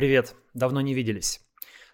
Привет, давно не виделись.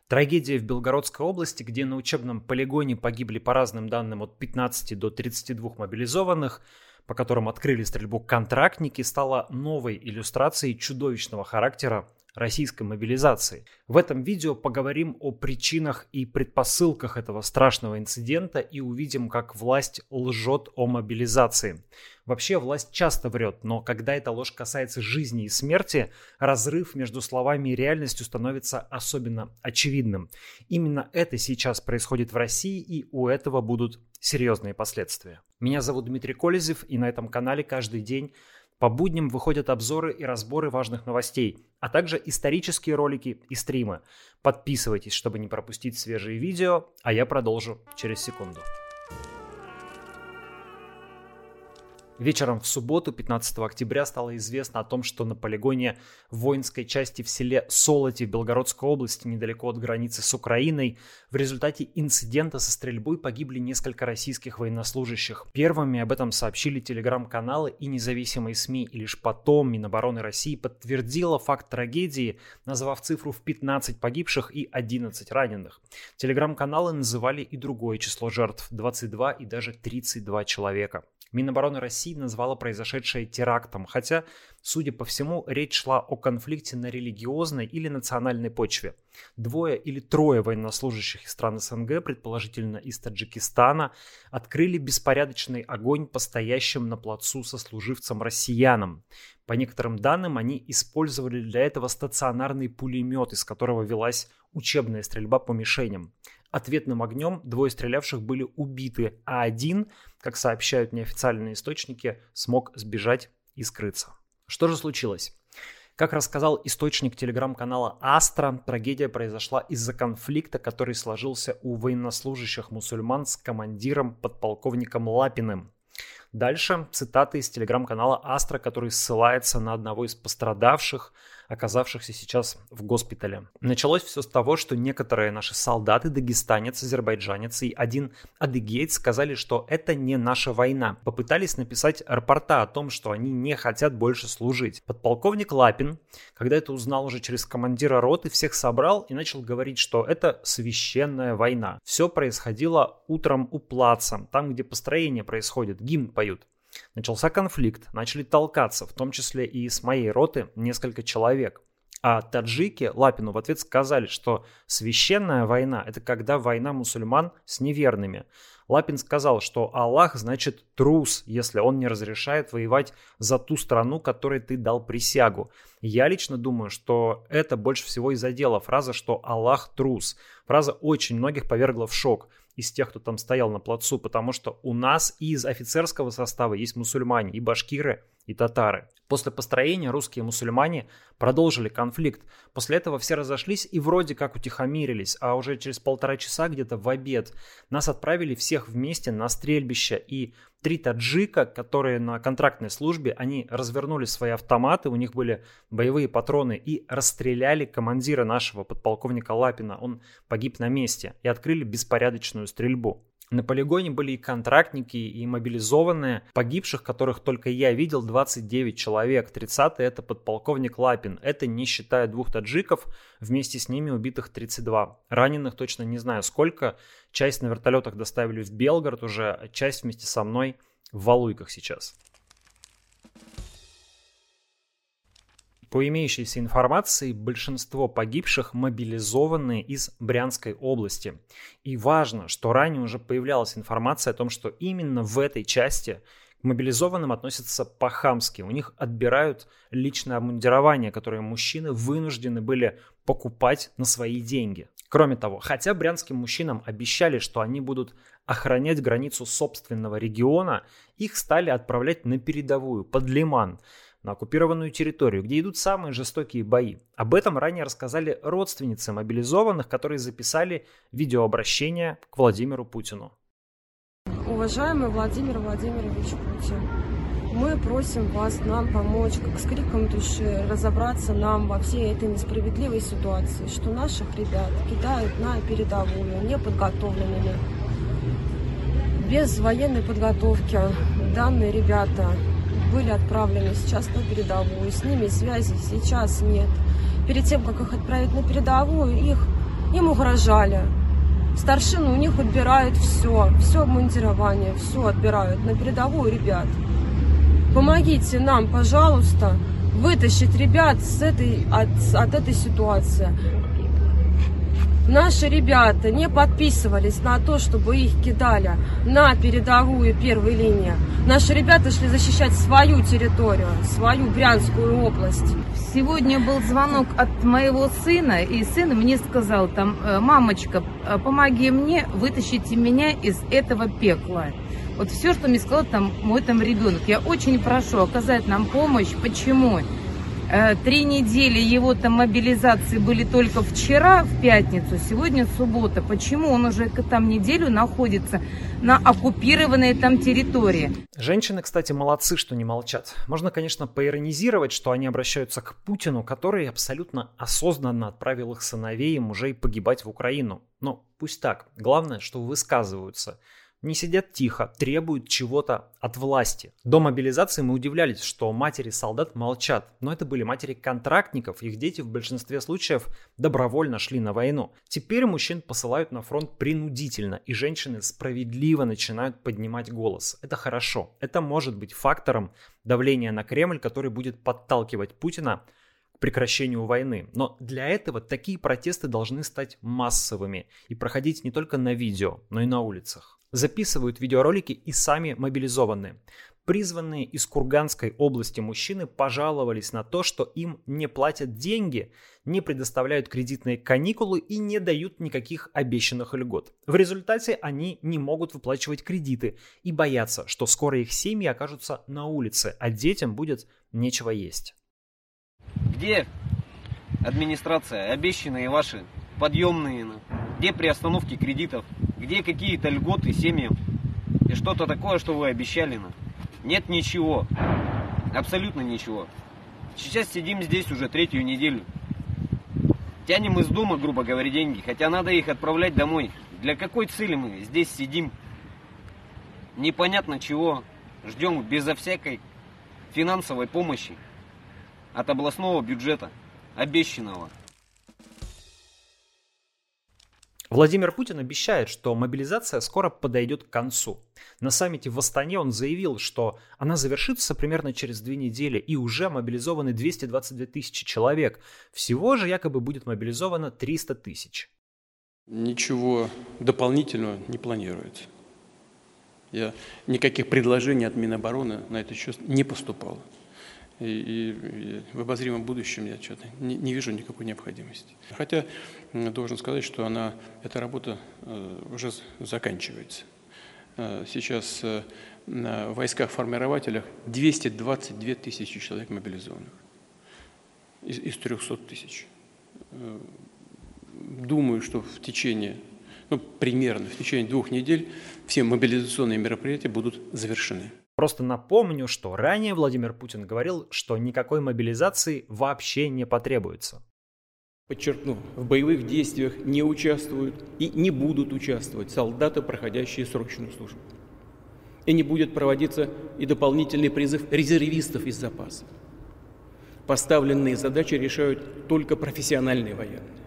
Трагедия в Белгородской области, где на учебном полигоне погибли по разным данным от 15 до 32 мобилизованных, по которым открыли стрельбу контрактники, стала новой иллюстрацией чудовищного характера российской мобилизации. В этом видео поговорим о причинах и предпосылках этого страшного инцидента и увидим, как власть лжет о мобилизации. Вообще власть часто врет, но когда эта ложь касается жизни и смерти, разрыв между словами и реальностью становится особенно очевидным. Именно это сейчас происходит в России, и у этого будут серьезные последствия. Меня зовут Дмитрий Колезев, и на этом канале каждый день по будням выходят обзоры и разборы важных новостей, а также исторические ролики и стримы. Подписывайтесь, чтобы не пропустить свежие видео, а я продолжу через секунду. Вечером в субботу, 15 октября, стало известно о том, что на полигоне воинской части в селе Солоти в Белгородской области, недалеко от границы с Украиной, в результате инцидента со стрельбой погибли несколько российских военнослужащих. Первыми об этом сообщили телеграм-каналы и независимые СМИ, и лишь потом Минобороны России подтвердила факт трагедии, назвав цифру в 15 погибших и 11 раненых. Телеграм-каналы называли и другое число жертв – 22 и даже 32 человека. Минобороны России назвала произошедшее терактом, хотя, судя по всему, речь шла о конфликте на религиозной или национальной почве. Двое или трое военнослужащих из стран СНГ, предположительно из Таджикистана, открыли беспорядочный огонь по стоящим на плацу сослуживцам россиянам. По некоторым данным, они использовали для этого стационарный пулемет, из которого велась учебная стрельба по мишеням. Ответным огнем двое стрелявших были убиты, а один, как сообщают неофициальные источники, смог сбежать и скрыться. Что же случилось? Как рассказал источник телеграм-канала Астра, трагедия произошла из-за конфликта, который сложился у военнослужащих мусульман с командиром подполковником Лапиным. Дальше цитаты из телеграм-канала Астра, который ссылается на одного из пострадавших – оказавшихся сейчас в госпитале. Началось все с того, что некоторые наши солдаты, дагестанец, азербайджанец и один адыгейц сказали, что это не наша война. Попытались написать рапорта о том, что они не хотят больше служить. Подполковник Лапин, когда это узнал уже через командира роты, всех собрал и начал говорить, что это священная война. Все происходило утром у плаца, там, где построение происходит, гимн поют. Начался конфликт, начали толкаться, в том числе и с моей роты несколько человек. А таджики Лапину в ответ сказали, что священная война – это когда война мусульман с неверными. Лапин сказал, что Аллах значит трус, если он не разрешает воевать за ту страну, которой ты дал присягу. Я лично думаю, что это больше всего и задела фраза, что Аллах трус. Фраза очень многих повергла в шок из тех, кто там стоял на плацу, потому что у нас из офицерского состава есть мусульмане, и башкиры, и татары. После построения русские мусульмане продолжили конфликт. После этого все разошлись и вроде как утихомирились, а уже через полтора часа где-то в обед нас отправили всех вместе на стрельбище. И три таджика, которые на контрактной службе, они развернули свои автоматы, у них были боевые патроны и расстреляли командира нашего подполковника Лапина. Он погиб на месте и открыли беспорядочную стрельбу. На полигоне были и контрактники, и мобилизованные. Погибших, которых только я видел, 29 человек. 30 это подполковник Лапин. Это не считая двух таджиков, вместе с ними убитых 32. Раненых точно не знаю сколько. Часть на вертолетах доставили в Белгород уже, а часть вместе со мной в Валуйках сейчас. По имеющейся информации, большинство погибших мобилизованы из Брянской области. И важно, что ранее уже появлялась информация о том, что именно в этой части к мобилизованным относятся по-хамски. У них отбирают личное обмундирование, которое мужчины вынуждены были покупать на свои деньги. Кроме того, хотя брянским мужчинам обещали, что они будут охранять границу собственного региона, их стали отправлять на передовую, под Лиман – на оккупированную территорию, где идут самые жестокие бои. Об этом ранее рассказали родственницы мобилизованных, которые записали видеообращение к Владимиру Путину. Уважаемый Владимир Владимирович Путин, мы просим вас нам помочь, как с криком души, разобраться нам во всей этой несправедливой ситуации, что наших ребят кидают на передовую, неподготовленными, без военной подготовки. Данные ребята были отправлены сейчас на передовую, с ними связи сейчас нет. перед тем, как их отправить на передовую, их, им угрожали. Старшины у них отбирают все, все обмундирование, все отбирают на передовую ребят. Помогите нам, пожалуйста, вытащить ребят с этой, от, от этой ситуации. Наши ребята не подписывались на то, чтобы их кидали на передовую первой линии. Наши ребята шли защищать свою территорию, свою Брянскую область. Сегодня был звонок от моего сына, и сын мне сказал, там, «Э, мамочка, э, помоги мне, вытащите меня из этого пекла. Вот все, что мне сказал там мой там ребенок. Я очень прошу оказать нам помощь. Почему? Э, три недели его там мобилизации были только вчера, в пятницу, сегодня суббота. Почему он уже там неделю находится на оккупированной там территории? Женщины, кстати, молодцы, что не молчат. Можно, конечно, поиронизировать, что они обращаются к Путину, который абсолютно осознанно отправил их сыновей и мужей погибать в Украину. Но пусть так. Главное, что высказываются не сидят тихо, требуют чего-то от власти. До мобилизации мы удивлялись, что матери солдат молчат, но это были матери контрактников, их дети в большинстве случаев добровольно шли на войну. Теперь мужчин посылают на фронт принудительно, и женщины справедливо начинают поднимать голос. Это хорошо, это может быть фактором давления на Кремль, который будет подталкивать Путина к прекращению войны. Но для этого такие протесты должны стать массовыми и проходить не только на видео, но и на улицах записывают видеоролики и сами мобилизованные. Призванные из Курганской области мужчины пожаловались на то, что им не платят деньги, не предоставляют кредитные каникулы и не дают никаких обещанных льгот. В результате они не могут выплачивать кредиты и боятся, что скоро их семьи окажутся на улице, а детям будет нечего есть. Где администрация, обещанные ваши подъемные, где приостановки кредитов, где какие-то льготы семьям и что-то такое, что вы обещали нам. Нет ничего. Абсолютно ничего. Сейчас сидим здесь уже третью неделю. Тянем из дома, грубо говоря, деньги, хотя надо их отправлять домой. Для какой цели мы здесь сидим? Непонятно чего. Ждем безо всякой финансовой помощи от областного бюджета, обещанного. Владимир Путин обещает, что мобилизация скоро подойдет к концу. На саммите в Астане он заявил, что она завершится примерно через две недели и уже мобилизованы 222 тысячи человек. Всего же якобы будет мобилизовано 300 тысяч. Ничего дополнительного не планируется. Я никаких предложений от Минобороны на этот счет не поступало. И, и, в обозримом будущем я что-то не, не вижу никакой необходимости. Хотя должен сказать, что она, эта работа э, уже заканчивается. Э, сейчас э, на войсках-формирователях 222 тысячи человек мобилизованных из, из 300 тысяч. Думаю, что в течение, ну, примерно в течение двух недель все мобилизационные мероприятия будут завершены. Просто напомню, что ранее Владимир Путин говорил, что никакой мобилизации вообще не потребуется. Подчеркну, в боевых действиях не участвуют и не будут участвовать солдаты, проходящие срочную службу. И не будет проводиться и дополнительный призыв резервистов из запаса. Поставленные задачи решают только профессиональные военные.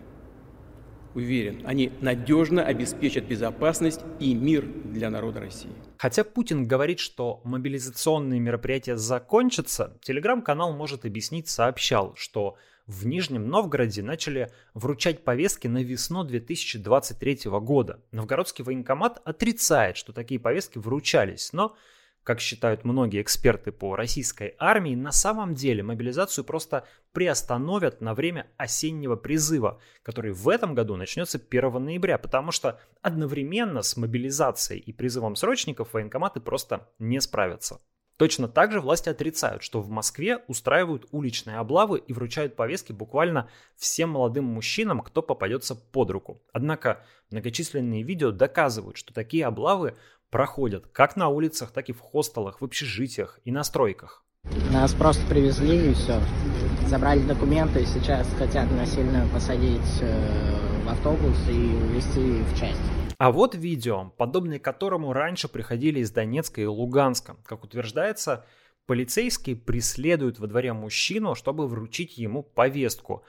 Уверен, они надежно обеспечат безопасность и мир для народа России. Хотя Путин говорит, что мобилизационные мероприятия закончатся, телеграм-канал может объяснить сообщал, что в Нижнем Новгороде начали вручать повестки на весну 2023 года. Новгородский военкомат отрицает, что такие повестки вручались, но как считают многие эксперты по российской армии, на самом деле мобилизацию просто приостановят на время осеннего призыва, который в этом году начнется 1 ноября, потому что одновременно с мобилизацией и призывом срочников военкоматы просто не справятся. Точно так же власти отрицают, что в Москве устраивают уличные облавы и вручают повестки буквально всем молодым мужчинам, кто попадется под руку. Однако многочисленные видео доказывают, что такие облавы проходят как на улицах, так и в хостелах, в общежитиях и на стройках. Нас просто привезли и все. Забрали документы, и сейчас хотят насильно посадить э, автобус и увезти в часть. А вот видео, подобные которому раньше приходили из Донецка и Луганска. Как утверждается, полицейские преследуют во дворе мужчину, чтобы вручить ему повестку.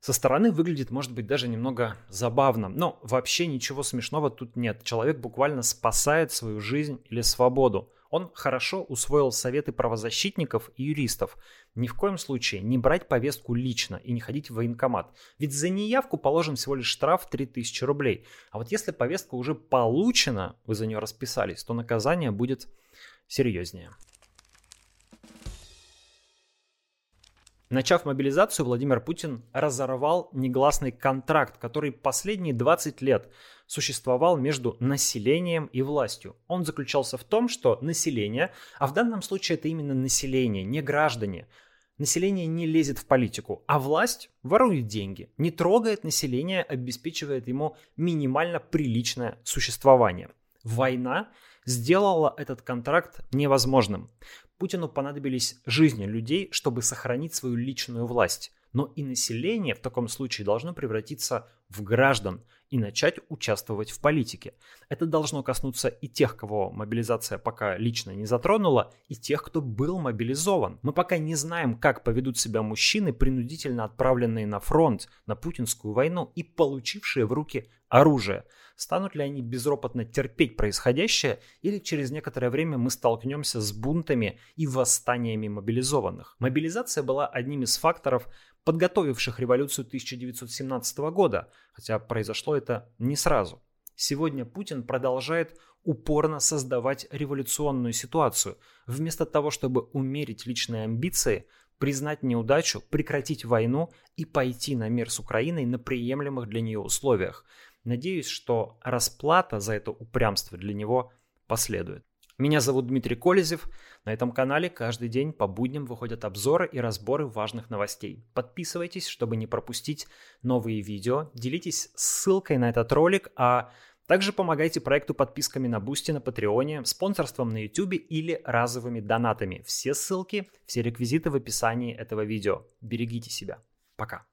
Со стороны выглядит, может быть, даже немного забавно, но вообще ничего смешного тут нет. Человек буквально спасает свою жизнь или свободу. Он хорошо усвоил советы правозащитников и юристов. Ни в коем случае не брать повестку лично и не ходить в военкомат. Ведь за неявку положен всего лишь штраф 3000 рублей. А вот если повестка уже получена, вы за нее расписались, то наказание будет серьезнее. Начав мобилизацию, Владимир Путин разорвал негласный контракт, который последние 20 лет существовал между населением и властью. Он заключался в том, что население, а в данном случае это именно население, не граждане, население не лезет в политику, а власть ворует деньги, не трогает население, обеспечивает ему минимально приличное существование. Война сделала этот контракт невозможным. Путину понадобились жизни людей, чтобы сохранить свою личную власть. Но и население в таком случае должно превратиться в граждан и начать участвовать в политике. Это должно коснуться и тех, кого мобилизация пока лично не затронула, и тех, кто был мобилизован. Мы пока не знаем, как поведут себя мужчины, принудительно отправленные на фронт, на путинскую войну и получившие в руки оружие. Станут ли они безропотно терпеть происходящее, или через некоторое время мы столкнемся с бунтами и восстаниями мобилизованных? Мобилизация была одним из факторов, подготовивших революцию 1917 года, хотя произошло это не сразу. Сегодня Путин продолжает упорно создавать революционную ситуацию. Вместо того, чтобы умерить личные амбиции, признать неудачу, прекратить войну и пойти на мир с Украиной на приемлемых для нее условиях – Надеюсь, что расплата за это упрямство для него последует. Меня зовут Дмитрий Колезев. На этом канале каждый день по будням выходят обзоры и разборы важных новостей. Подписывайтесь, чтобы не пропустить новые видео. Делитесь ссылкой на этот ролик, а также помогайте проекту подписками на Бусти, на Патреоне, спонсорством на YouTube или разовыми донатами. Все ссылки, все реквизиты в описании этого видео. Берегите себя. Пока.